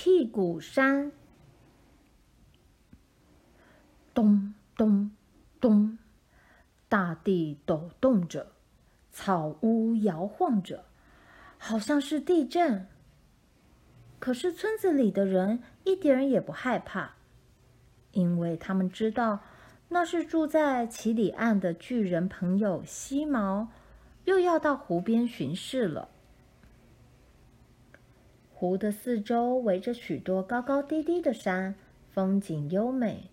屁股山。咚咚咚，大地抖动着，草屋摇晃着，好像是地震。可是村子里的人一点也不害怕，因为他们知道那是住在奇里岸的巨人朋友西毛，又要到湖边巡视了。湖的四周围着许多高高低低的山，风景优美。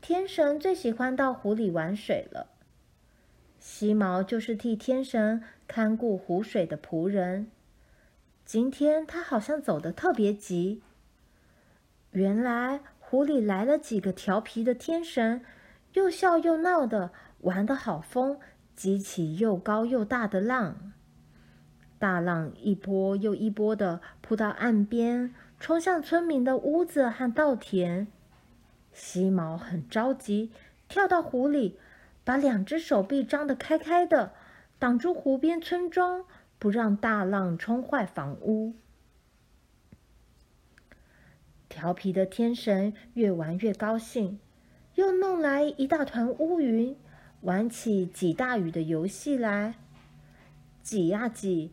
天神最喜欢到湖里玩水了。西毛就是替天神看顾湖水的仆人。今天他好像走得特别急。原来湖里来了几个调皮的天神，又笑又闹的，玩得好疯，激起又高又大的浪。大浪一波又一波的扑到岸边，冲向村民的屋子和稻田。西毛很着急，跳到湖里，把两只手臂张得开开的，挡住湖边村庄。不让大浪冲坏房屋。调皮的天神越玩越高兴，又弄来一大团乌云，玩起挤大雨的游戏来。挤呀挤，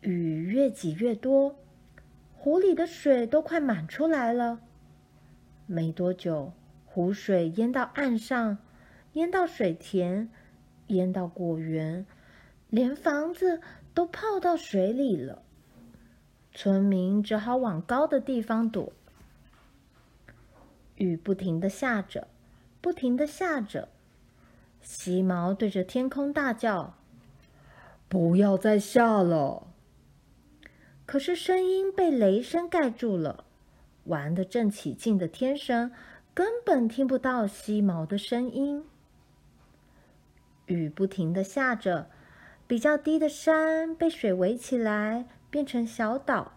雨越挤越多，湖里的水都快满出来了。没多久，湖水淹到岸上，淹到水田，淹到果园，连房子。都泡到水里了，村民只好往高的地方躲。雨不停的下着，不停的下着。西毛对着天空大叫：“不要再下了！”可是声音被雷声盖住了，玩得正起劲的天神根本听不到西毛的声音。雨不停的下着。比较低的山被水围起来，变成小岛。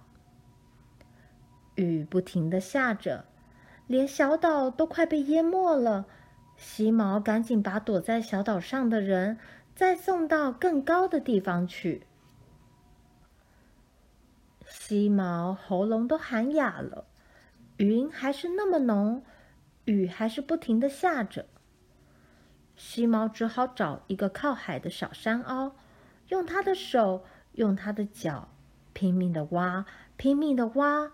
雨不停的下着，连小岛都快被淹没了。西毛赶紧把躲在小岛上的人再送到更高的地方去。西毛喉咙都喊哑了，云还是那么浓，雨还是不停地下着。西毛只好找一个靠海的小山凹。用他的手，用他的脚，拼命的挖，拼命的挖，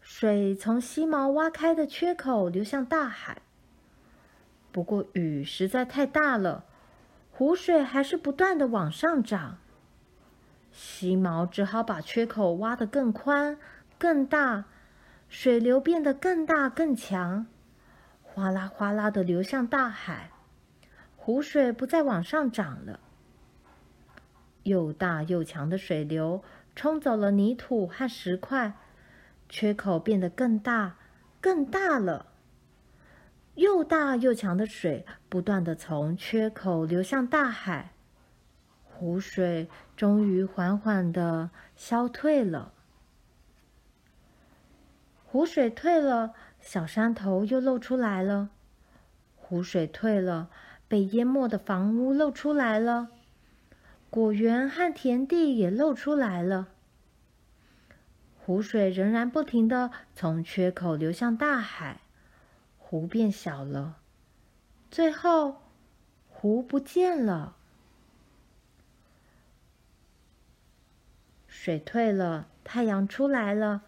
水从西毛挖开的缺口流向大海。不过雨实在太大了，湖水还是不断的往上涨。西毛只好把缺口挖得更宽、更大，水流变得更大更强，哗啦哗啦的流向大海。湖水不再往上涨了。又大又强的水流冲走了泥土和石块，缺口变得更大、更大了。又大又强的水不断地从缺口流向大海，湖水终于缓缓地消退了。湖水退了，小山头又露出来了。湖水退了，被淹没的房屋露出来了。果园和田地也露出来了，湖水仍然不停地从缺口流向大海，湖变小了，最后湖不见了。水退了，太阳出来了，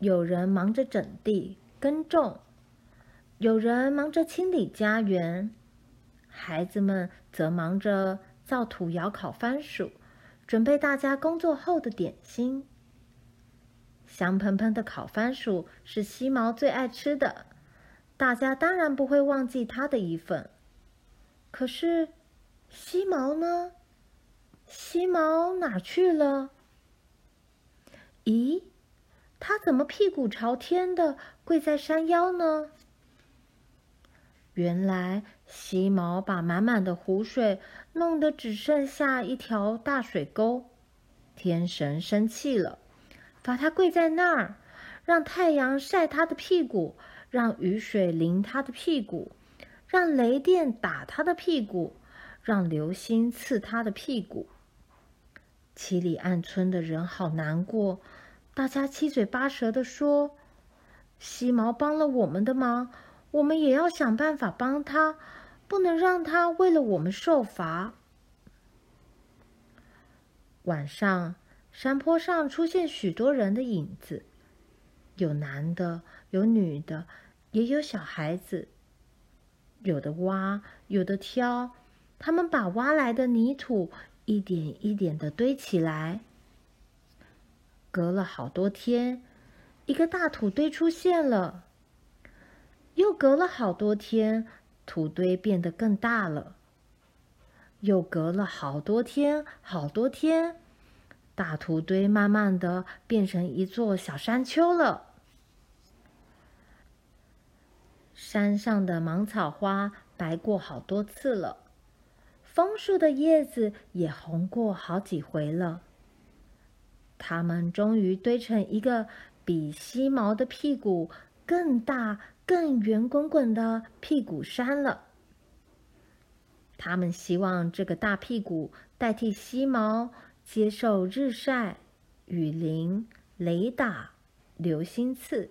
有人忙着整地耕种，有人忙着清理家园，孩子们则忙着。造土窑烤番薯，准备大家工作后的点心。香喷喷的烤番薯是西毛最爱吃的，大家当然不会忘记他的一份。可是，西毛呢？西毛哪去了？咦，他怎么屁股朝天的跪在山腰呢？原来西毛把满满的湖水弄得只剩下一条大水沟，天神生气了，罚他跪在那儿，让太阳晒他的屁股，让雨水淋他的屁股，让雷电打他的屁股，让流星刺他的屁股。七里岸村的人好难过，大家七嘴八舌地说：“西毛帮了我们的忙，我们也要想办法帮他，不能让他为了我们受罚。晚上，山坡上出现许多人的影子，有男的，有女的，也有小孩子。有的挖，有的挑，他们把挖来的泥土一点一点的堆起来。隔了好多天，一个大土堆出现了。又隔了好多天，土堆变得更大了。又隔了好多天，好多天，大土堆慢慢的变成一座小山丘了。山上的芒草花白过好多次了，枫树的叶子也红过好几回了。它们终于堆成一个比西毛的屁股更大、更圆滚滚的屁股山了。他们希望这个大屁股代替西毛，接受日晒、雨淋、雷打、流星刺。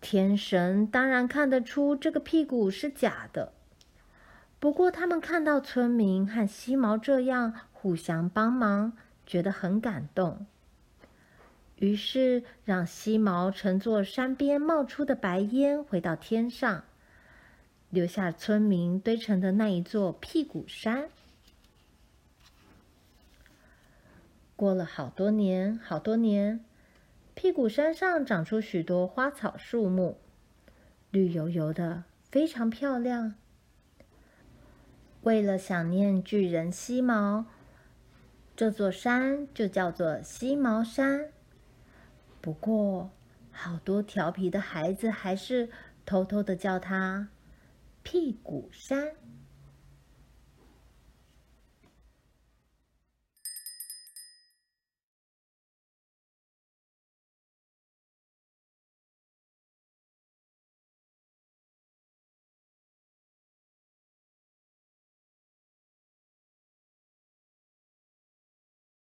天神当然看得出这个屁股是假的，不过他们看到村民和西毛这样互相帮忙，觉得很感动。于是让西毛乘坐山边冒出的白烟回到天上，留下村民堆成的那一座屁股山。过了好多年，好多年。屁股山上长出许多花草树木，绿油油的，非常漂亮。为了想念巨人西毛，这座山就叫做西毛山。不过，好多调皮的孩子还是偷偷的叫它屁股山。